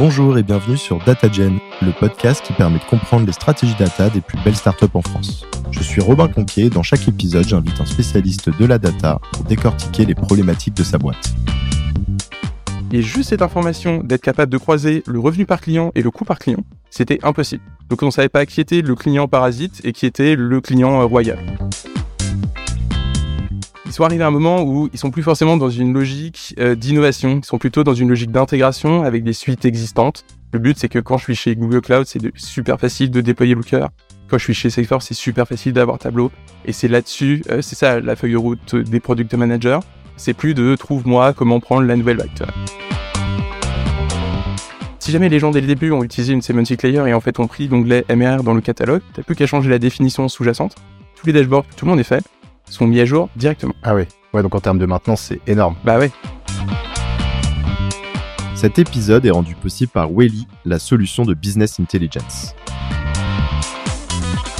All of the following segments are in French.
Bonjour et bienvenue sur DataGen, le podcast qui permet de comprendre les stratégies data des plus belles startups en France. Je suis Robin Conquier dans chaque épisode, j'invite un spécialiste de la data pour décortiquer les problématiques de sa boîte. Et juste cette information d'être capable de croiser le revenu par client et le coût par client, c'était impossible. Donc on ne savait pas qui était le client parasite et qui était le client royal ils sont arrivés à un moment où ils sont plus forcément dans une logique euh, d'innovation, ils sont plutôt dans une logique d'intégration avec des suites existantes. Le but, c'est que quand je suis chez Google Cloud, c'est super facile de déployer Looker. Quand je suis chez Salesforce, c'est super facile d'avoir Tableau. Et c'est là-dessus, euh, c'est ça la feuille de route des product managers. C'est plus de trouve-moi comment prendre la nouvelle vague. Si jamais les gens dès le début ont utilisé une semantic layer et en fait ont pris l'onglet MR dans le catalogue, t'as plus qu'à changer la définition sous-jacente. Tous les dashboards, tout le monde est fait sont mis à jour directement. Ah oui. Ouais, donc en termes de maintenance, c'est énorme. Bah ouais. Cet épisode est rendu possible par Welly, la solution de business intelligence.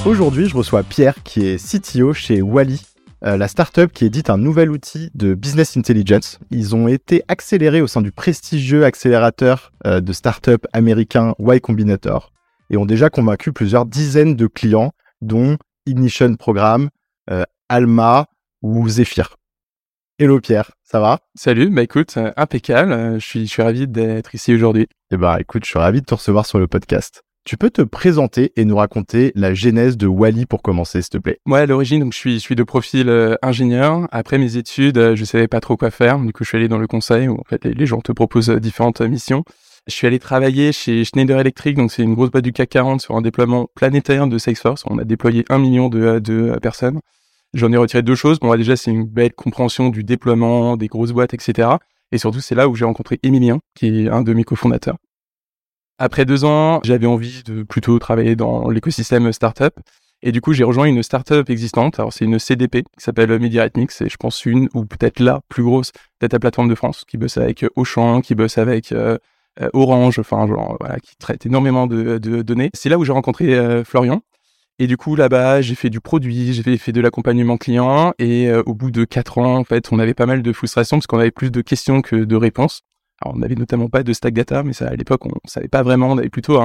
Aujourd'hui, je reçois Pierre qui est CTO chez Wally, euh, la startup qui édite un nouvel outil de business intelligence. Ils ont été accélérés au sein du prestigieux accélérateur euh, de startup américain Y Combinator et ont déjà convaincu plusieurs dizaines de clients, dont Ignition Programme, euh, Alma ou Zephyr. Hello Pierre, ça va? Salut, bah écoute, euh, impeccable, euh, je suis, je suis ravi d'être ici aujourd'hui. Eh bah écoute, je suis ravi de te recevoir sur le podcast. Tu peux te présenter et nous raconter la genèse de Wally pour commencer, s'il te plaît? Moi, à l'origine, donc je suis, je suis de profil euh, ingénieur. Après mes études, je savais pas trop quoi faire. Du coup, je suis allé dans le conseil où en fait les, gens te proposent différentes missions. Je suis allé travailler chez Schneider Electric, donc c'est une grosse boîte du CAC 40 sur un déploiement planétaire de Salesforce. On a déployé un million de, de personnes. J'en ai retiré deux choses. Bon, déjà, c'est une belle compréhension du déploiement, des grosses boîtes, etc. Et surtout, c'est là où j'ai rencontré Emilien, qui est un de mes cofondateurs. Après deux ans, j'avais envie de plutôt travailler dans l'écosystème startup. Et du coup, j'ai rejoint une startup existante. Alors, c'est une CDP qui s'appelle MediaRhythmics. C'est, je pense, une ou peut-être la plus grosse data plateforme de France, qui bosse avec Auchan, qui bosse avec euh, euh, Orange, enfin, genre, voilà, qui traite énormément de, données. C'est là où j'ai rencontré euh, Florian, et du coup, là-bas, j'ai fait du produit, j'ai fait, de l'accompagnement client. Et euh, au bout de quatre ans, en fait, on avait pas mal de frustration parce qu'on avait plus de questions que de réponses. Alors, on n'avait notamment pas de stack data, mais ça, à l'époque, on savait pas vraiment. On avait plutôt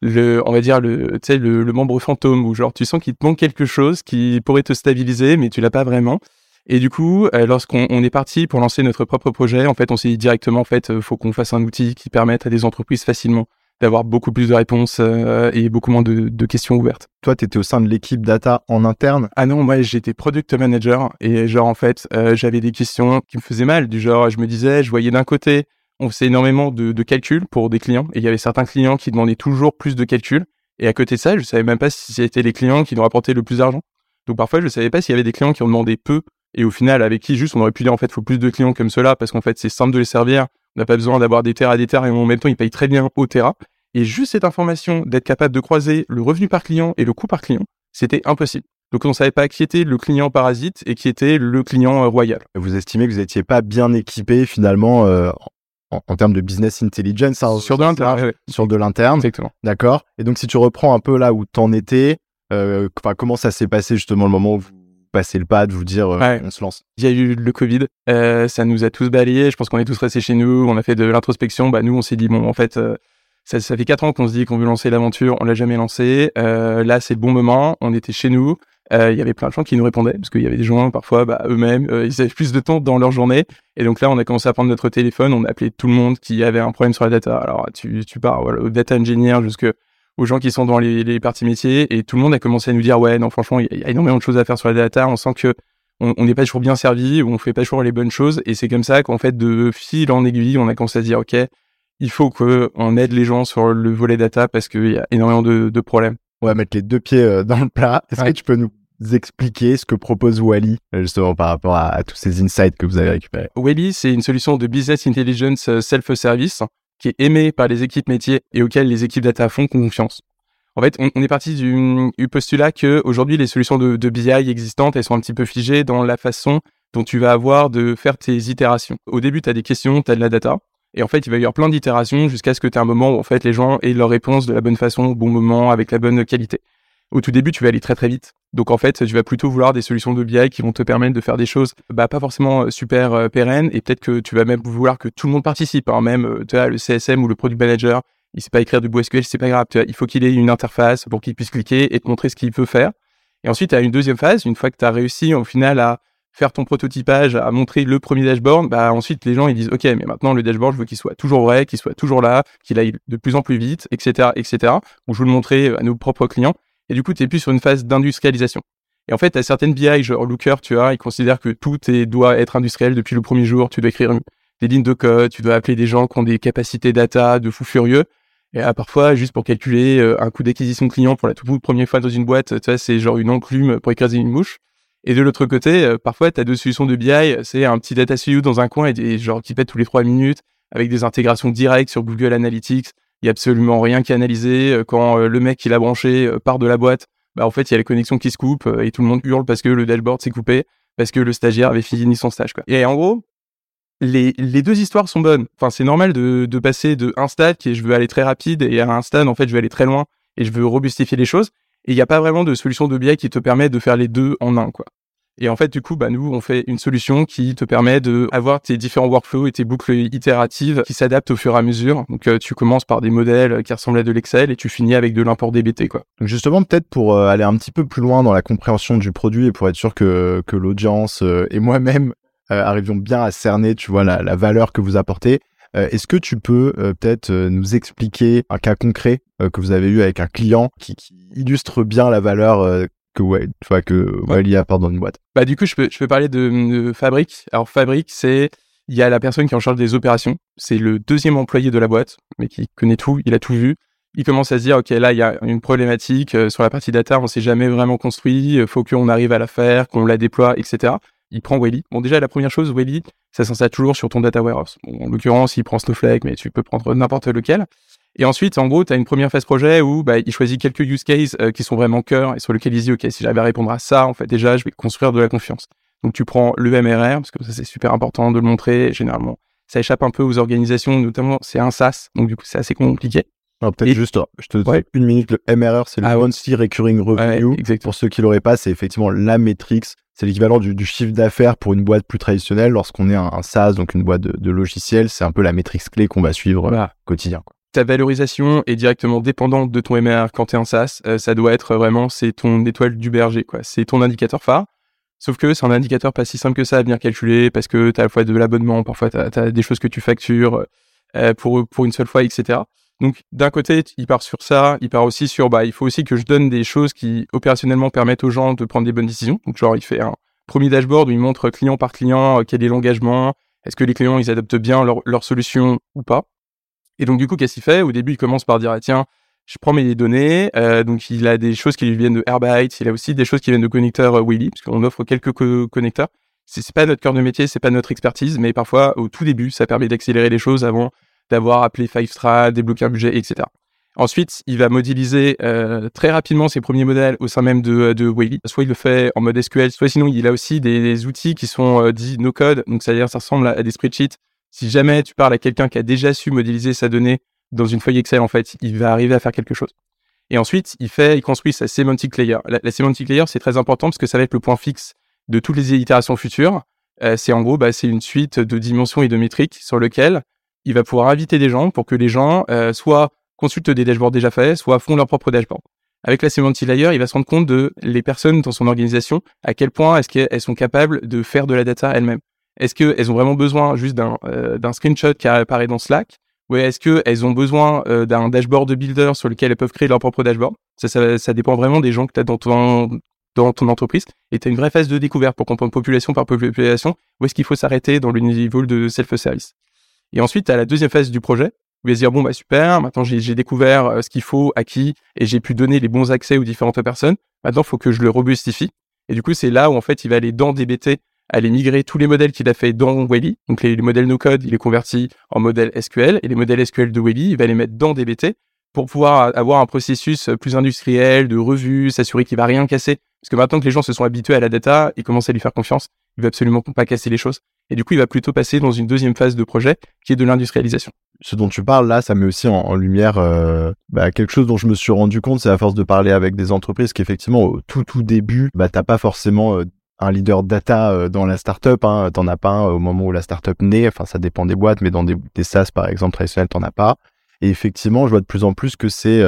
le, on va dire le, sais, le, membre fantôme où genre tu sens qu'il te manque quelque chose qui pourrait te stabiliser, mais tu l'as pas vraiment. Et du coup, euh, lorsqu'on est parti pour lancer notre propre projet, en fait, on s'est dit directement, en fait, euh, faut qu'on fasse un outil qui permette à des entreprises facilement d'avoir beaucoup plus de réponses euh, et beaucoup moins de, questions ouvertes. Toi, tu étais au sein de l'équipe data en interne Ah non, moi j'étais product manager et genre en fait, euh, j'avais des questions qui me faisaient mal, du genre je me disais, je voyais d'un côté, on faisait énormément de, de calculs pour des clients et il y avait certains clients qui demandaient toujours plus de calculs et à côté de ça, je savais même pas si c'était les clients qui nous rapportaient le plus d'argent. Donc parfois, je savais pas s'il y avait des clients qui ont demandé peu et au final, avec qui juste on aurait pu dire en fait, faut plus de clients comme cela parce qu'en fait, c'est simple de les servir. N'a pas besoin d'avoir des terres à des terres et en même temps, ils payent très bien au terra. Et juste cette information d'être capable de croiser le revenu par client et le coût par client, c'était impossible. Donc on ne savait pas qui était le client parasite et qui était le client euh, royal. Vous estimez que vous n'étiez pas bien équipé finalement euh, en, termes de business intelligence hein, Sur de l'interne. Sur de l'interne. Exactement. D'accord. Et donc si tu reprends un peu là où tu en étais, euh, comment ça s'est passé justement le moment où vous passez le pas de vous dire on se lance Il y a eu le Covid, ça nous a tous balayés. Je pense qu'on est tous restés chez nous, on a fait de l'introspection. Bah nous on s'est dit bon en fait ça, ça fait quatre ans qu'on se dit qu'on veut lancer l'aventure, on l'a jamais lancé. Euh, là, c'est le bon moment. On était chez nous. Euh, il y avait plein de gens qui nous répondaient parce qu'il y avait des gens parfois bah, eux-mêmes euh, ils avaient plus de temps dans leur journée et donc là on a commencé à prendre notre téléphone on a appelé tout le monde qui avait un problème sur la data alors tu, tu pars voilà, au data engineer jusque aux gens qui sont dans les, les, parties métiers et tout le monde a commencé à nous dire ouais non franchement il y, a énormément de choses à faire sur la data. On sent que on n'est pas toujours bien servi ou on fait pas toujours les bonnes choses. Et c'est comme ça qu'en fait de fil en aiguille on a commencé à dire ok il faut qu'on aide les gens sur le volet data parce qu'il y a énormément de, de, problèmes. On va mettre les deux pieds euh, dans le plat. Est-ce que tu peux nous expliquer ce que propose Wally justement par rapport à, tous ces insights que vous avez récupérés? Wally, c'est une solution de business intelligence euh, self-service qui est aimée par les équipes métiers et auxquelles les équipes data font confiance. En fait, on, est parti du, postulat que aujourd'hui les solutions de, BI existantes, elles sont un petit peu figées dans la façon dont tu vas avoir de faire tes itérations. Au début, tu as des questions, tu as de la data. Et en fait, il va y avoir plein d'itérations jusqu'à ce que tu aies un moment où en fait les gens aient leur réponse de la bonne façon, au bon moment, avec la bonne qualité. Au tout début, tu vas aller très très vite. Donc en fait, tu vas plutôt vouloir des solutions de BI qui vont te permettre de faire des choses bah, pas forcément euh, super euh, pérennes et peut-être que tu vas même vouloir que tout le monde participe. Hein. Même euh, tu vois, le CSM ou le product manager, il sait pas écrire du SQL, c'est pas grave. Il faut qu'il ait une interface pour qu'il puisse cliquer et te montrer ce qu'il peut faire. Et ensuite, tu as une deuxième phase, une fois que tu as réussi au final à faire ton prototypage, à montrer le premier dashboard, bah ensuite les gens ils disent ok mais maintenant le dashboard je veux qu'il soit toujours vrai, qu'il soit toujours là, qu'il aille de plus en plus vite, etc. etc. Donc je veux le montrer à nos propres clients. Et du coup, tu es plus sur une phase d'industrialisation. Et en fait, tu as certaines BI, genre Looker, tu vois, ils considèrent que tout est, doit être industriel depuis le premier jour. Tu dois écrire des lignes de code, tu dois appeler des gens qui ont des capacités data de fou furieux. Et à parfois, juste pour calculer euh, un coût d'acquisition client pour la toute première fois dans une boîte, tu vois, c'est genre une enclume pour écraser une mouche. Et de l'autre côté, euh, parfois, tu as deux solutions de BI, c'est un petit data studio dans un coin et, genre qui pète tous les trois minutes avec des intégrations directes sur Google Analytics il y a absolument rien qui est analysé. Euh, quand euh, le mec qui l'a branché euh, part de la boîte, bah en fait il y a les connexions qui se coupent et tout le monde hurle parce que le dashboard s'est coupé, parce que le stagiaire avait fini son stage. Quoi. Et en gros, les, les deux histoires sont bonnes. Enfin, c'est normal de, de passer de un stade qui je veux aller très rapide et à un stade en fait je veux aller très loin et je veux robustifier les choses. Et il n'y a pas vraiment de solution de BI qui te permet de faire les deux en un, quoi. Et en fait, du coup, bah, nous, on fait une solution qui te permet de avoir tes différents workflows et tes boucles itératives qui s'adaptent au fur et à mesure. Donc, euh, tu commences par des modèles qui ressemblent à de l'Excel et tu finis avec de l'import DBT, quoi. Donc, justement, peut-être pour euh, aller un petit peu plus loin dans la compréhension du produit et pour être sûr que, l'audience euh, et moi-même arrivions bien à cerner, tu vois, la, valeur que vous apportez. Est-ce que tu peux peut-être nous expliquer un cas concret que vous avez eu avec un client qui illustre bien la valeur que ouais, tu que dans une boîte. Bah du coup, je peux je peux parler de, Fabric. Alors Fabric, c'est il y a la personne qui est en charge des opérations. C'est le deuxième employé de la boîte, mais qui connaît tout. Il a tout vu. Il commence à se dire, ok, là, il y a une problématique euh, sur la partie data. On s'est jamais vraiment construit. Il faut qu'on arrive à la faire, qu'on la déploie, etc. Il prend Wally. Bon, déjà, la première chose, Wally, ça s'installe toujours sur ton data warehouse. en l'occurrence, il prend Snowflake, mais tu peux prendre n'importe lequel. Et ensuite, en gros, tu as une première phase projet où bah, il choisit quelques use cases euh, qui sont vraiment cœur et sur lesquels il dit, OK, si j'arrive à répondre à ça, en fait, déjà, je vais construire de la confiance. Donc, tu prends le MRR, parce que ça, c'est super important de le montrer. Généralement, ça échappe un peu aux organisations, notamment, c'est un SaaS. Donc, du coup, c'est assez compliqué. Alors, peut-être juste, je te dis une minute, le MRR, c'est le ah, Monthly Recurring Revenue. pour ceux qui l'auraient pas, c'est effectivement la métrique. C'est l'équivalent du, chiffre d'affaires pour une boîte plus traditionnelle. Lorsqu'on est un, SaaS, donc une boîte de, de logiciels, c'est un peu la métrique clé qu'on va suivre voilà. quotidien. Quoi ta valorisation est directement dépendante de ton MR quand tu es un SaaS. Euh, ça doit être vraiment, c'est ton étoile du berger, quoi. C'est ton indicateur phare. Sauf que c'est un indicateur pas si simple que ça à bien calculer parce que tu as à la fois de l'abonnement, parfois tu as, des choses que tu factures euh, pour, pour une seule fois, etc. Donc d'un côté, il part sur ça, il part aussi sur, bah, il faut aussi que je donne des choses qui opérationnellement permettent aux gens de prendre des bonnes décisions. Donc genre, il fait un premier dashboard où il montre client par client euh, quel est l'engagement, est-ce que les clients ils adoptent bien leur, leur solution ou pas. Et donc, du coup, qu'est-ce qu'il fait? Au début, il commence par dire, ah, tiens, je prends mes données. Euh, donc, il a des choses qui lui viennent de Airbyte. Il a aussi des choses qui viennent de connecteurs euh, Willy, parce qu'on offre quelques connecteurs. C'est, pas notre cœur de métier, c'est pas notre expertise, mais parfois, au tout début, ça permet d'accélérer les choses avant d'avoir appelé Fivestra, débloquer un budget, etc. Ensuite, il va modéliser euh, très rapidement ses premiers modèles au sein même de, de. Soit il le fait en mode SQL, soit sinon il a aussi des, outils qui sont dits no-code. Donc, c'est-à-dire ça ressemble à des spreadsheets si jamais tu parles à quelqu'un qui a déjà su modéliser sa donnée dans une feuille Excel, en fait, il va arriver à faire quelque chose. Et ensuite, il fait, il construit sa semantic layer. La, semantic layer, c'est très important parce que ça va être le point fixe de toutes les itérations futures. Euh, c'est en gros, bah, c'est une suite de dimensions et de métriques sur lequel il va pouvoir inviter des gens pour que les gens euh, soit consultent des dashboards déjà faits, soit font leur propre dashboard. Avec la semantic layer, il va se rendre compte de les personnes dans son organisation, à quel point est-ce qu'elles sont capables de faire de la data elles-mêmes. Est-ce qu'elles ont vraiment besoin juste d'un euh, screenshot qui apparaît dans Slack ou est-ce qu'elles ont besoin euh, d'un dashboard de builder sur lequel elles peuvent créer leur propre dashboard? Ça, ça, ça, dépend vraiment des gens que tu as dans ton, dans ton entreprise. Et tu as une vraie phase de découverte pour comprendre population par population où est-ce qu'il faut s'arrêter dans le niveau de self-service? Et ensuite, tu as la deuxième phase du projet où il va se dire, bon, bah super, maintenant j'ai découvert euh, ce qu'il faut, à qui, et j'ai pu donner les bons accès aux différentes personnes. Maintenant, il faut que je le robustifie. Et du coup, c'est là où en fait, il va aller dans DBT aller migrer tous les modèles qu'il a fait dans Wally. Donc les, modèles no-code, il les convertit en modèles SQL et les modèles SQL de Wally, il va les mettre dans DBT pour pouvoir avoir un processus plus industriel de revue, s'assurer qu'il va rien casser. Parce que maintenant que les gens se sont habitués à la data, ils commencent à lui faire confiance. Il va absolument pas casser les choses. Et du coup, il va plutôt passer dans une deuxième phase de projet qui est de l'industrialisation. ce dont tu parles là, ça met aussi en, lumière euh, bah, quelque chose dont je me suis rendu compte, c'est à force de parler avec des entreprises qu'effectivement au tout tout début, bah t'as pas forcément euh, un leader data euh, dans la startup, hein, t'en as pas un au moment où la startup naît, enfin ça dépend des boîtes, mais dans des, des SaaS par exemple traditionnels, t'en as pas. Et effectivement, je vois de plus en plus que c'est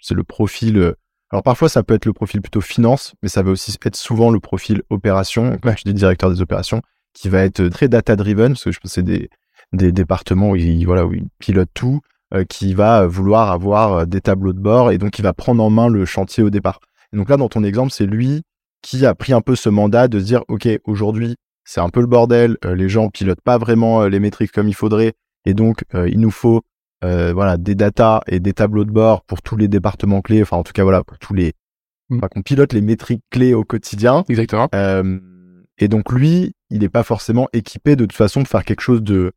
c'est le profil. alors parfois ça peut être le profil plutôt finance, mais ça va aussi être souvent le profil opération. Ouais. Je dis directeur des opérations, qui va être très data driven, parce que je pense que c'est des départements où il, voilà, pilote tout, euh, qui va vouloir avoir euh, des tableaux de bord et donc il va prendre en main le chantier au départ. Et donc là, dans ton exemple, c'est lui qui a pris un peu ce mandat de se dire, OK, aujourd'hui, c'est un peu le bordel, euh, les gens pilotent pas vraiment les métriques comme il faudrait, et donc il nous faut voilà des datas et des tableaux de bord pour tous les départements clés, enfin en tout cas voilà pour tous les, mmh. enfin, qu'on pilote les métriques clés au quotidien. Exactement. et donc lui, il n'est pas forcément équipé de toute façon de faire quelque chose de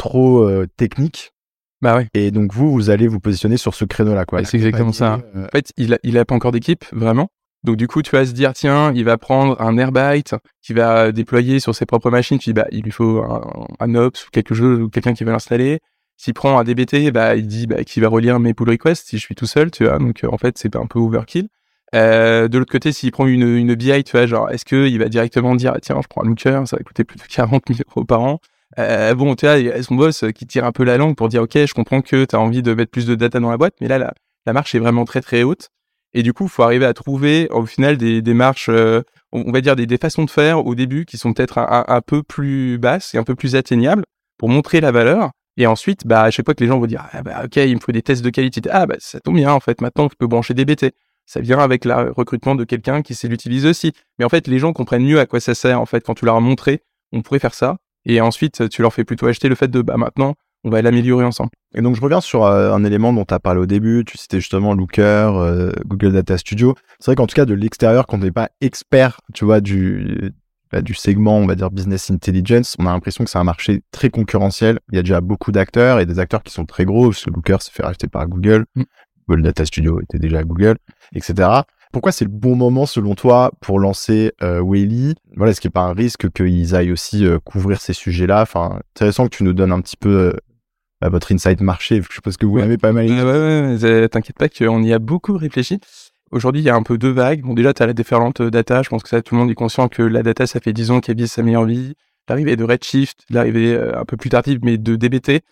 trop euh, technique. Bah oui. Et donc vous, vous allez vous positionner sur ce créneau-là, quoi. C'est exactement ça. Euh, en fait, il a, il a pas encore d'équipe, vraiment. Donc du coup, tu vas se dire, tiens, il va prendre un Airbyte qui va déployer sur ses propres machines. Tu dis, bah, il lui faut un, Ops ou quelque chose, ou quelqu'un qui va l'installer. S'il prend un DBT, bah, il dit bah, qu'il va relire mes pull requests si je suis tout seul, tu vois. Donc en fait, c'est un peu overkill. Euh, de l'autre côté, s'il prend une, une BI, tu vois, genre, est-ce qu'il va directement dire, tiens, je prends un looker, ça va coûter plus de 40 000 euros par an. Euh, bon, tu vois, il y a son boss qui tire un peu la langue pour dire, OK, je comprends que tu as envie de mettre plus de data dans la boîte, mais là, la, la marche est vraiment très, très haute. Et du coup, il faut arriver à trouver, au final, des, des marches, euh, on va dire des, façons de faire au début qui sont peut-être un, peu plus basses et un peu plus atteignables pour montrer la valeur. Et ensuite, bah, à chaque fois que les gens vont dire, ah, bah, OK, il me faut des tests de qualité. Ah, bah, ça tombe bien, en fait. Maintenant, on peut brancher des BT. Ça vient avec le recrutement de quelqu'un qui sait l'utiliser aussi. Mais en fait, les gens comprennent mieux à quoi ça sert, en fait, quand tu leur as montré, on pourrait faire ça. Et ensuite, tu leur fais plutôt acheter le fait de, bah, maintenant, on va l'améliorer ensemble. Et donc, je reviens sur euh, un élément dont tu as parlé au début. Tu citais justement Looker, euh, Google Data Studio. C'est vrai qu'en tout cas, de l'extérieur, quand on n'est pas expert, tu vois, du, bah, du segment, on va dire business intelligence, on a l'impression que c'est un marché très concurrentiel. Il y a déjà beaucoup d'acteurs et des acteurs qui sont très gros. Parce que Looker se fait racheter par Google. Mm. Google Data Studio était déjà Google, etc. Pourquoi c'est le bon moment selon toi pour lancer euh, Voilà, est-ce qu'il n'y a pas un risque qu'ils aillent aussi euh, couvrir ces sujets-là? Enfin, intéressant que tu nous donnes un petit peu votre insight marché. Je suppose que vous l'avez pas mal. Ouais, ouais, ouais, T'inquiète pas qu'on y a beaucoup réfléchi. Aujourd'hui, il y a un peu deux vagues. Bon, déjà, tu as la déferlante data. Je pense que ça, tout le monde est conscient que la data, ça fait 10 ans qu'elle vit sa meilleure vie. L'arrivée de Redshift, l'arrivée un peu plus tardive, mais de DBT.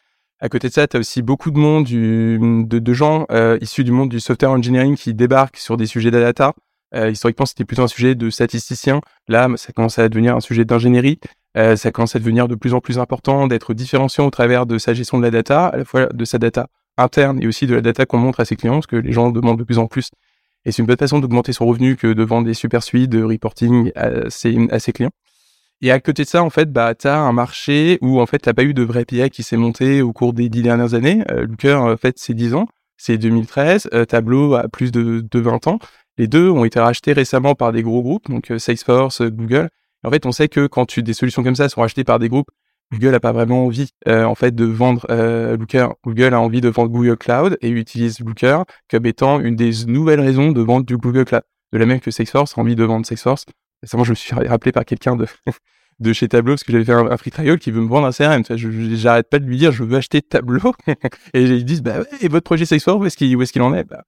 À côté de ça, tu as aussi beaucoup de monde, du, de, de gens euh, issus du monde du software engineering qui débarquent sur des sujets de data. Euh, historiquement, c'était plutôt un sujet de statisticien. Là, ça commence à devenir un sujet d'ingénierie. Euh, ça commence à devenir de plus en plus important d'être différenciant au travers de sa gestion de la data, à la fois de sa data interne et aussi de la data qu'on montre à ses clients, parce que les gens demandent de plus en plus. Et c'est une bonne façon d'augmenter son revenu que de vendre des super suites de reporting à ses, clients. Et à côté de ça, en fait, bah, tu as un marché où, en fait, t'as pas eu de vrai PI qui s'est monté au cours des dix dernières années. Euh, Looker, en fait, c'est 10 ans. C'est 2013. Euh, Tableau a plus de, de 20 ans. Les deux ont été rachetés récemment par des gros groupes, donc euh, Salesforce, Google. En fait, on sait que quand des solutions comme ça sont rachetées par des groupes, Google a pas vraiment envie, euh, de vendre euh, Looker. Google a envie de vendre Google Cloud et utilise Looker comme étant une des nouvelles raisons de vendre du Google Cloud. De la même que Salesforce a envie de vendre Salesforce Récemment, je me suis rappelé par quelqu'un de, chez Tableau parce que j'avais fait un, free trial qui veut me vendre un CRM. J'arrête pas de lui dire je veux acheter Tableau et ils disent bah et votre projet Salesforce où est-ce qu'il où est-ce qu'il en est? Bah.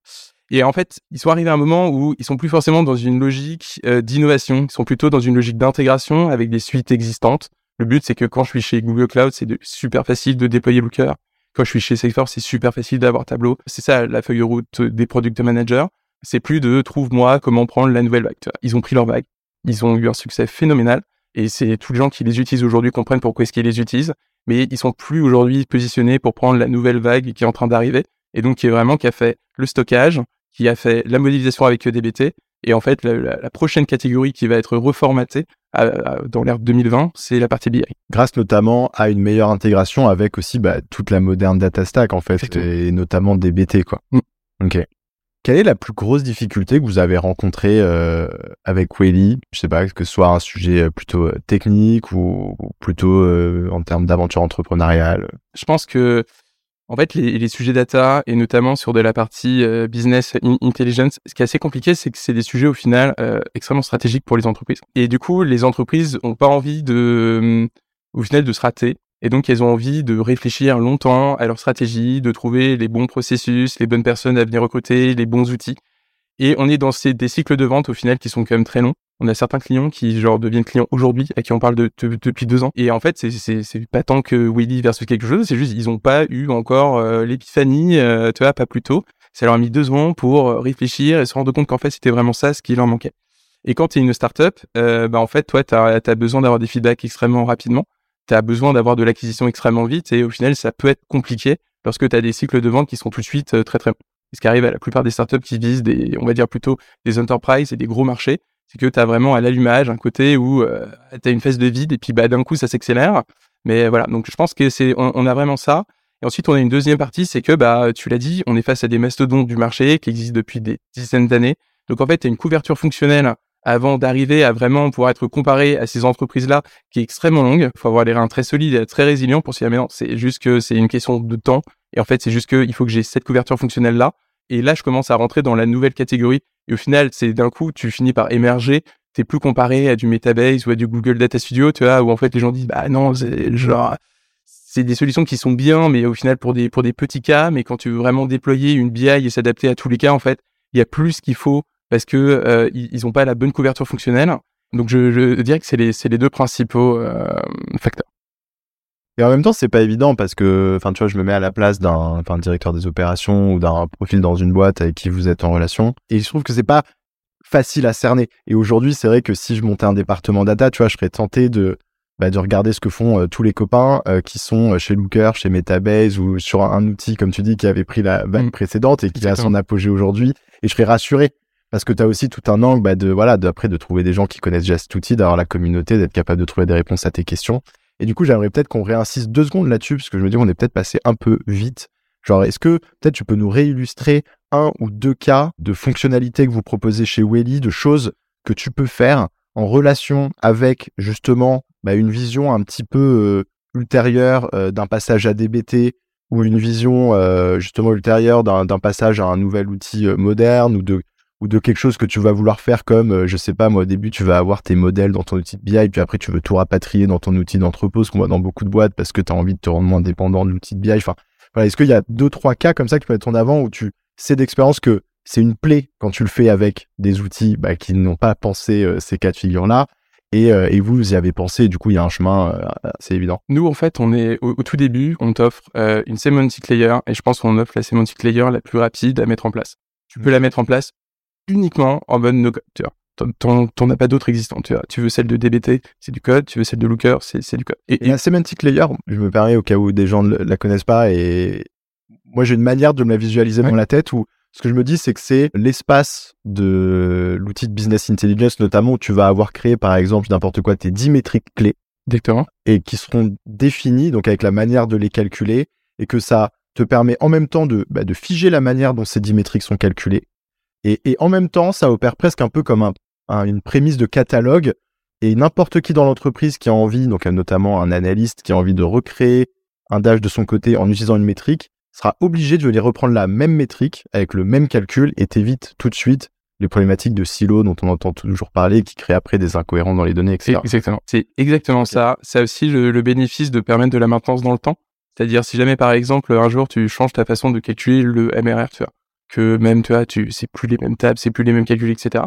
Et en fait, ils sont arrivés à un moment où ils sont plus forcément dans une logique euh, d'innovation, ils sont plutôt dans une logique d'intégration avec des suites existantes. Le but c'est que quand je suis chez Google Cloud, c'est super facile de déployer Looker. Quand je suis chez Salesforce, c'est super facile d'avoir Tableau. C'est ça la feuille de route des product managers. C'est plus de trouve-moi comment prendre la nouvelle vague. Ils ont pris leur vague ils ont eu un succès phénoménal et c'est tous les gens qui les utilisent aujourd'hui comprennent pourquoi est-ce qu'ils les utilisent, mais ils sont plus aujourd'hui positionnés pour prendre la nouvelle vague qui est en train d'arriver et donc qui est vraiment qui a fait le stockage, qui a fait la modélisation avec EDBT et en fait la, prochaine catégorie qui va être reformatée dans l'ère 2020, c'est la partie BI. Grâce notamment à une meilleure intégration avec aussi bah, toute la moderne data stack en fait et notamment DBT quoi. Mm. Ok. Quelle est la plus grosse difficulté que vous avez rencontrée euh, avec Welly Je sais pas, que ce soit un sujet euh, plutôt euh, technique ou, plutôt en termes d'aventure entrepreneuriale? Je pense que, en fait, les, sujets data et notamment sur de la partie business intelligence, ce qui est assez compliqué, c'est que c'est des sujets au final extrêmement stratégiques pour les entreprises. Et du coup, les entreprises ont pas envie de, au final, de se rater Et donc, elles ont envie de réfléchir longtemps à leur stratégie, de trouver les bons processus, les bonnes personnes à venir recruter, les bons outils. Et on est dans ces, des cycles de vente au final qui sont quand même très longs. On a certains clients qui genre deviennent clients aujourd'hui, à qui on parle de, depuis deux ans. Et en fait, c'est pas tant que Willy versus quelque chose, c'est juste ils ont pas eu encore euh, l'épiphanie, euh, tu vois, pas plus tôt. Ça leur a mis deux ans pour euh, réfléchir et se rendre compte qu'en fait c'était vraiment ça ce qui leur manquait. Et quand tu es une startup, euh, bah en fait toi tu as, besoin d'avoir des feedbacks extrêmement rapidement, tu as besoin d'avoir de l'acquisition extrêmement vite et au final ça peut être compliqué lorsque tu as des cycles de vente qui sont tout de suite très très ce qui arrive à la plupart des startups qui visent des, on va dire plutôt des enterprises et des gros marchés, c'est que tu as vraiment à l'allumage un côté où euh, tu as une phase de vide et puis bah d'un coup ça s'accélère. Mais voilà, donc je pense que c'est on, a vraiment ça. Et ensuite on a une deuxième partie, c'est que bah tu l'as dit, on est face à des mastodontes du marché qui existent depuis des dizaines d'années. Donc en fait, tu as une couverture fonctionnelle avant d'arriver à vraiment pouvoir être comparé à ces entreprises-là, qui est extrêmement longue. Il faut avoir les reins très solides et très résilients pour s'y amener. C'est juste que c'est une question de temps. Et en fait, c'est juste qu'il faut que j'ai cette couverture fonctionnelle-là. Et là, je commence à rentrer dans la nouvelle catégorie. Et au final, c'est d'un coup, tu finis par émerger. T'es plus comparé à du Metabase ou à du Google Data Studio, tu vois, où en fait les gens disent, bah non, c'est genre, c'est des solutions qui sont bien, mais au final pour des pour des petits cas. Mais quand tu veux vraiment déployer une BI et s'adapter à tous les cas, en fait, il y a plus qu'il faut parce que euh, ils n'ont pas la bonne couverture fonctionnelle. Donc je, je dirais que c'est les c'est les deux principaux euh, facteurs. Et en même temps, c'est pas évident parce que, enfin, tu vois, je me mets à la place d'un, directeur des opérations ou d'un profil dans une boîte avec qui vous êtes en relation. Et je trouve que c'est pas facile à cerner. Et aujourd'hui, c'est vrai que si je montais un département data, tu vois, je serais tenté de, bah, de regarder ce que font euh, tous les copains euh, qui sont euh, chez Looker, chez Metabase ou sur un, outil, comme tu dis, qui avait pris la vague mm. précédente et qui a son apogée aujourd'hui. Et je serais rassuré parce que tu as aussi tout un angle bah, de voilà d'après de trouver des gens qui connaissent déjà cet outil, d'avoir la communauté, d'être capable de trouver des réponses à tes questions. Et du coup, j'aimerais peut-être qu'on réinsiste deux secondes là-dessus, parce que je me dis qu'on est peut-être passé un peu vite. Genre, est-ce que peut-être tu peux nous réillustrer un ou deux cas de fonctionnalités que vous proposez chez Welly, de choses que tu peux faire en relation avec justement bah, une vision un petit peu euh, ultérieure euh, d'un passage à DBT ou une vision euh, justement ultérieure d'un passage à un nouvel outil moderne ou de ou de quelque chose que tu vas vouloir faire comme, euh, je sais pas, moi au début tu vas avoir tes modèles dans ton outil de BI, puis après tu veux tout rapatrier dans ton outil d'entrepôt, ce qu'on voit dans beaucoup de boîtes parce que tu as envie de te rendre moins dépendant de l'outil de BI. Enfin, voilà, est-ce qu'il y a deux, trois cas comme ça que tu peux mettre en avant où tu sais d'expérience que c'est une plaie quand tu le fais avec des outils bah, qui n'ont pas pensé euh, ces cas de figure-là? Et, euh, et, vous, vous y avez pensé, du coup, il y a un chemin, c'est évident. Nous, en fait, on est au, tout début, on t'offre une semantic layer, et je pense qu'on offre la semantic layer la plus rapide à mettre en place. Tu peux la mettre en place uniquement en mode no code. Tu vois, t'en as pas d'autres existants. Tu vois, tu veux celle de DBT, c'est du code. Tu veux celle de Looker, c'est du code. Et, la semantic layer, je me permets au cas où des gens ne la connaissent pas et moi j'ai une manière de me la visualiser dans la tête où ce que je me dis, c'est que c'est l'espace de l'outil de business intelligence, notamment où tu vas avoir créé, par exemple, n'importe quoi, tes 10 métriques clés. Exactement. Et qui seront définies, donc avec la manière de les calculer, et que ça te permet en même temps de, bah, de figer la manière dont ces 10 métriques sont calculées, et, et, en même temps, ça opère presque un peu comme un, une prémisse de catalogue. Et n'importe qui dans l'entreprise qui a envie, donc notamment un analyste qui a envie de recréer un dash de son côté en utilisant une métrique, sera obligé de venir reprendre la même métrique avec le même calcul et t'évite tout de suite les problématiques de silo dont on entend toujours parler, qui créent après des incohérences dans les données, etc. Exactement. C'est exactement ça. Ça a aussi le, le, bénéfice de permettre de la maintenance dans le temps. C'est-à-dire si jamais par exemple un jour tu changes ta façon de calculer le MRR, tu vois, que même, tu vois, tu, c'est plus les mêmes tables, c'est plus les mêmes calculs, etc.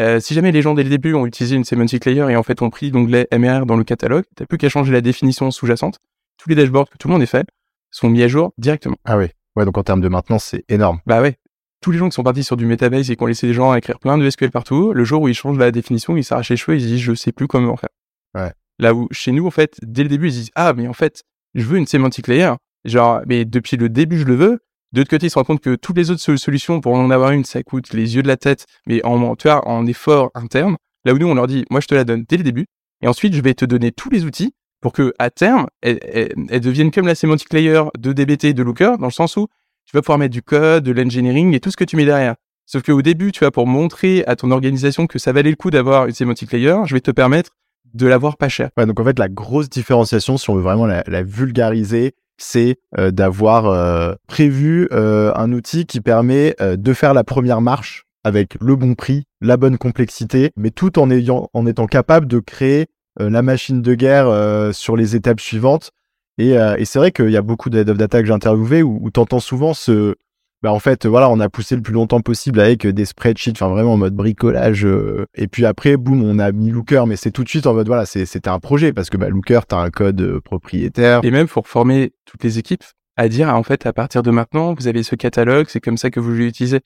Euh, si jamais les gens dès le début ont utilisé une semantic layer et en fait ont pris l'onglet MR dans le catalogue, t'as plus qu'à changer la définition sous-jacente. Tous les dashboards que tout le monde est fait sont mis à jour directement. Ah oui. Ouais, donc en termes de maintenance, c'est énorme. Bah ouais. Tous les gens qui sont partis sur du Metabase et qui ont laissé les gens écrire plein de SQL partout, le jour où ils changent la définition, ils s'arrachent les cheveux, ils se disent je sais plus comment faire. Ouais. Là où chez nous, en fait, dès le début, ils disent ah mais en fait, je veux une semantic layer. Genre, mais depuis le début, je le veux. De côté, ils se rendent compte que toutes les autres solutions, pour en avoir une, ça coûte les yeux de la tête, mais en, tu vois, en effort interne. Là où nous, on leur dit, moi, je te la donne dès le début, et ensuite, je vais te donner tous les outils pour que, à terme, elles, deviennent comme la semantic layer de DBT et de Looker, dans le sens où tu vas pouvoir mettre du code, de l'engineering et tout ce que tu mets derrière. Sauf qu'au début, tu vois, pour montrer à ton organisation que ça valait le coup d'avoir une semantic layer, je vais te permettre de l'avoir pas cher. Ouais, donc en fait, la grosse différenciation, si on veut vraiment la vulgariser, c'est euh, d'avoir euh, prévu euh, un outil qui permet de faire la première marche avec le bon prix, la bonne complexité, mais tout en ayant en étant capable de créer la machine de guerre sur les étapes suivantes. Et, euh, et c'est vrai qu'il y a beaucoup of data que j'ai interviewé où, où souvent ce, bah en fait voilà on a poussé le plus longtemps possible avec des spreadsheets enfin vraiment en mode bricolage euh, et puis après boum on a mis Looker mais c'est tout de suite en mode voilà c'était un projet parce que bah Looker t'as un code euh, propriétaire Et même pour former toutes les équipes à dire en fait à partir de maintenant vous avez ce catalogue, c'est comme ça que vous l'utilisez.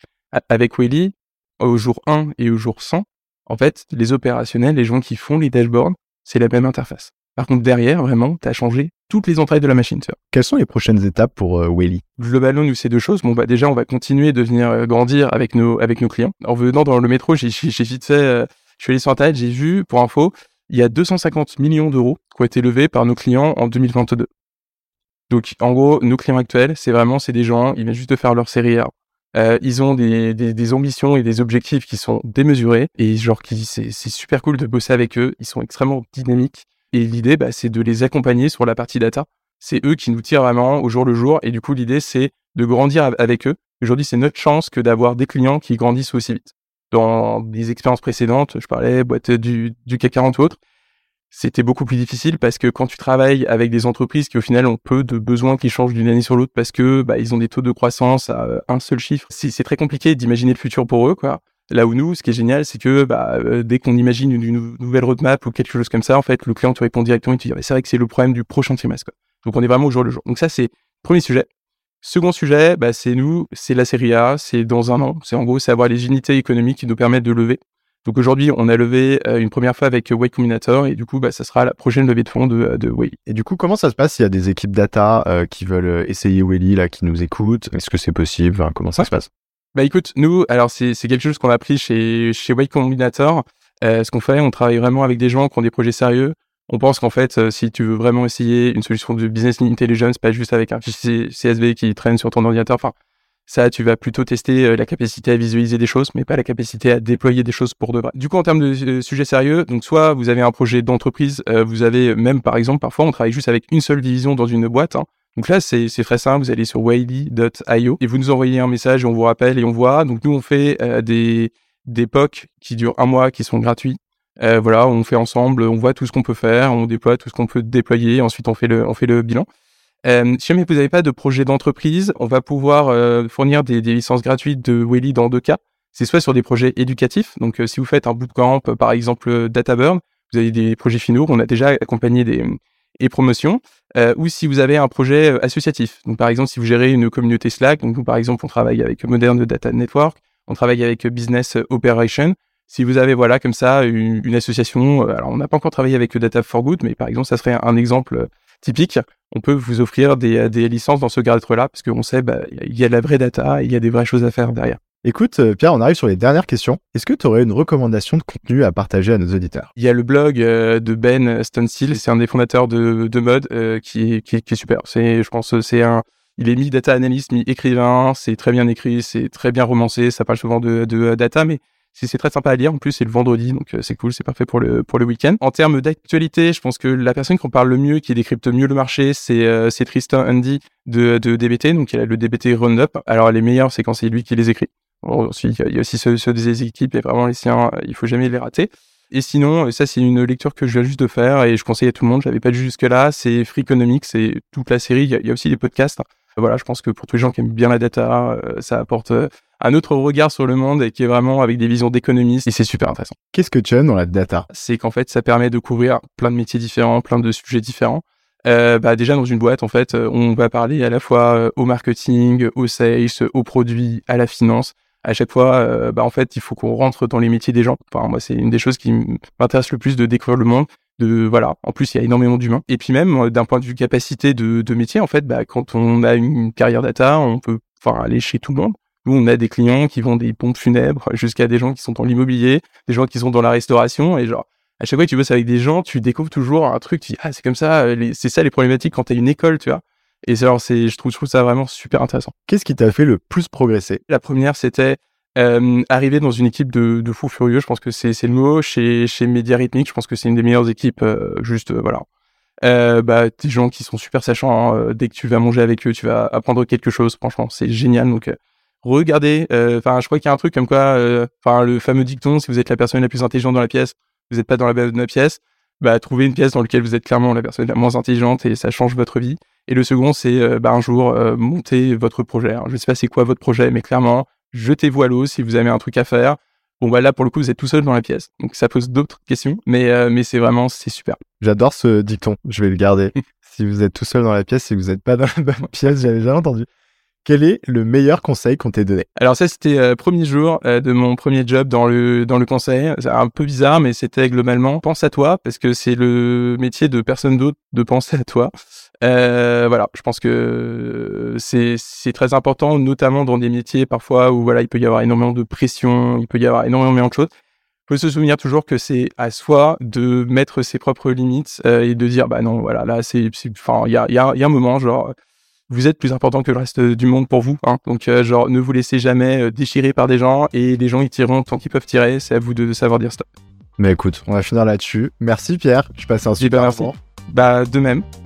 Avec Willy, au jour 1 et au jour 100, en fait les opérationnels, les gens qui font les dashboards, c'est la même interface. Par contre derrière vraiment t'as changé toutes les entrailles de la machine. quelles sont les prochaines étapes pour euh, Wally? Globalement, nous, c'est deux choses. Bon, bah, déjà, on va continuer de venir euh, grandir avec nos, avec nos clients. En venant dans le métro, j'ai, vite fait, euh, je suis allé sur Internet, j'ai vu, pour info, il y a 250 millions d'euros qui ont été levés par nos clients en 2022. Donc, en gros, nos clients actuels, c'est vraiment, c'est des gens, ils viennent juste de faire leur série A. Euh, ils ont des, des, des ambitions et des objectifs qui sont démesurés et genre qui c'est super cool de bosser avec eux. Ils sont extrêmement dynamiques et l'idée bah, c'est de les accompagner sur la partie data. C'est eux qui nous tirent vraiment au jour le jour et du coup l'idée c'est de grandir av- avec eux. Aujourd'hui c'est notre chance que d'avoir des clients qui grandissent aussi vite. Dans des expériences précédentes, je parlais boîte du, du CAC 40 ou autre, c'était beaucoup plus difficile parce que quand tu travailles avec des entreprises qui au final ont peu de besoins qui changent d'une année sur l'autre parce que bah, ils ont des taux de croissance à euh, un seul chiffre, c'est très compliqué d'imaginer le futur pour eux quoi. Là où nous, ce qui est génial, c'est que bah, euh, dès qu'on imagine une, une nouvelle roadmap ou quelque chose comme ça, en fait, le client te répond directement et te dit Ah, c'est vrai que c'est le problème du prochain trimestre. Quoi. Donc on est vraiment au jour le jour. Donc ça c'est premier sujet. Second sujet, bah, c'est nous, c'est la série A, c'est dans un an. C'est en gros, c'est avoir les unités économiques qui nous permettent de lever. Donc aujourd'hui, on a levé euh, une première fois avec Way Combinator et du coup, bah, ça sera la prochaine levée de fonds de, de Way. et du coup comment ça se passe? S'il y a des équipes data euh, qui veulent euh, essayer Wally là qui nous écoutent est-ce que c'est possible? Enfin, comment ça Ouais. se passe? Bah écoute, nous, alors c'est quelque chose qu'on a appris chez chez Way Combinator. Euh, ce qu'on fait, on travaille vraiment avec des gens qui ont des projets sérieux. On pense qu'en fait, euh, si tu veux vraiment essayer une solution de business intelligence, pas juste avec un fichier CSV qui traîne sur ton ordinateur, enfin, ça, tu vas plutôt tester euh, la capacité à visualiser des choses, mais pas la capacité à déployer des choses pour de vrai. Du coup, en termes de sujets sérieux, donc soit vous avez un projet d'entreprise, vous avez même, par exemple, parfois, on travaille juste avec une seule division dans une boîte. hein. Donc là, c'est très simple. Vous allez sur wiley.io et vous nous envoyez un message et on vous rappelle et on voit. Donc nous, on fait euh, des des POC qui durent un mois, qui sont gratuits. Euh, voilà, on fait ensemble, on voit tout ce qu'on peut faire, on déploie tout ce qu'on peut déployer. Ensuite, on fait le on fait le bilan. Euh, si jamais vous n'avez pas de projet d'entreprise, on va pouvoir fournir des, licences gratuites de Willy dans deux cas. C'est soit sur des projets éducatifs, donc si vous faites un bootcamp, par exemple DataBurn, vous avez des projets finaux, on a déjà accompagné des et promotions, euh, ou si vous avez un projet euh, associatif. Donc par exemple, si vous gérez une communauté Slack, donc nous par exemple on travaille avec Modern Data Network, on travaille avec Business Operation. Si vous avez voilà comme ça une, association, euh, alors on n'a pas encore travaillé avec Data for Good, mais par exemple ça serait un, exemple euh, typique. On peut vous offrir des, euh, des licences dans ce cadre-là parce qu'on sait bah, il y a de la vraie data, il y a des vraies choses à faire derrière. Écoute, euh, Pierre, on arrive sur les dernières questions. Est-ce que tu aurais une recommandation de contenu à partager à nos auditeurs? Il y a le blog euh, de Ben Stonesill, c'est un des fondateurs de, de Mode euh, qui, qui, qui est super. C'est, je pense, c'est un, il est mi-data analyst, mi-écrivain, c'est très bien écrit, c'est très bien romancé, ça parle souvent de, de data, mais c'est, très sympa à lire. En plus, c'est le vendredi, donc euh, c'est cool, c'est parfait pour le, pour le week-end. En termes d'actualité, je pense que la personne qui en parle le mieux, qui décrypte mieux le marché, c'est, euh, Tristan Andy de, de DBT, donc il a le DBT Roundup. Alors, les meilleurs, c'est quand c'est lui qui les écrit. Bon, ensuite, il y a aussi ceux, ceux des équipes, et vraiment les siens, il faut jamais les rater. Et sinon, ça c'est une lecture que je viens juste de faire et je conseille à tout le monde. Je l'avais pas lu jusque là. C'est Freakonomics, c'est toute la série. Il y, a, il y, a, aussi des podcasts. Voilà, je pense que pour tous les gens qui aiment bien la data, euh, ça apporte euh, un autre regard sur le monde et qui est vraiment avec des visions d'économistes et c'est super intéressant. Qu'est-ce que tu aimes dans la data? C'est qu'en fait, ça permet de couvrir plein de métiers différents, plein de sujets différents. Euh, bah déjà dans une boîte, en fait, on va parler à la fois au marketing, au sales, aux produits, à la finance à chaque fois, euh, bah, en fait, il faut qu'on rentre dans les métiers des gens. Enfin, moi, c'est une des choses qui m'intéresse le plus de découvrir le monde. De voilà. En plus, il y a énormément d'humains. Et puis même, d'un point de vue capacité de, de métier, en fait, bah, quand on a une carrière data, on peut, enfin, aller chez tout le monde. Nous, on a des clients qui vendent des pompes funèbres, jusqu'à des gens qui sont dans l'immobilier, des gens qui sont dans la restauration, et genre. À chaque fois que tu bosses avec des gens, tu découvres toujours un truc, tu dis, ah, c'est comme ça, c'est ça les problématiques quand t'as une école, tu vois. Et alors, c'est, je trouve, je trouve ça vraiment super intéressant. Qu'est-ce qui t'a fait le plus progresser? La première, c'était euh, arriver dans une équipe de, de fous furieux. Je pense que c'est, c'est le mot. Chez, chez Média Rythmique, je pense que c'est une des meilleures équipes. Euh, juste, euh, voilà. Euh, bah, des gens qui sont super sachants. Hein. Dès que tu vas manger avec eux, tu vas apprendre quelque chose. Franchement, c'est génial. Donc, euh, regardez. Enfin, je crois qu'il y a un truc comme quoi, enfin, le fameux dicton, si vous êtes la personne la plus intelligente dans la pièce, vous n'êtes pas dans la bonne pièce. bah, trouver une pièce dans laquelle vous êtes clairement la personne la moins intelligente et ça change votre vie. Et le second, c'est bah, un jour monter votre projet. Je je sais pas c'est quoi votre projet, mais clairement, jetez-vous à l'eau si vous avez un truc à faire. Bon, bah là, pour le coup, vous êtes tout seul dans la pièce. Donc, ça pose d'autres questions, mais, mais c'est vraiment, c'est super. J'adore ce dicton. Je vais le garder. si vous êtes tout seul dans la pièce, que vous n'êtes pas dans la bonne pièce. J'avais jamais entendu. Quel est le meilleur conseil qu'on t'ait donné? Alors ça, c'était euh, premier jour euh, de mon premier job dans le dans le conseil. C'est un peu bizarre, mais c'était globalement pense à toi parce que c'est le métier de personne d'autre de penser à toi. Euh, voilà, je pense que c'est très important, notamment dans des métiers parfois où voilà il peut y avoir énormément de pression, il peut y avoir énormément de choses. Il faut se souvenir toujours que c'est à soi de mettre ses propres limites euh, et de dire bah non voilà là c'est enfin il y a il y a, y a un moment genre vous êtes plus important que le reste du monde pour vous. Hein. Donc, euh, genre, ne vous laissez jamais déchirer par des gens et les gens, ils tireront tant qu'ils peuvent tirer. C'est à vous de, savoir dire stop. Mais écoute, on va finir là-dessus. Merci Pierre, je passe un super moment. Bah, de même.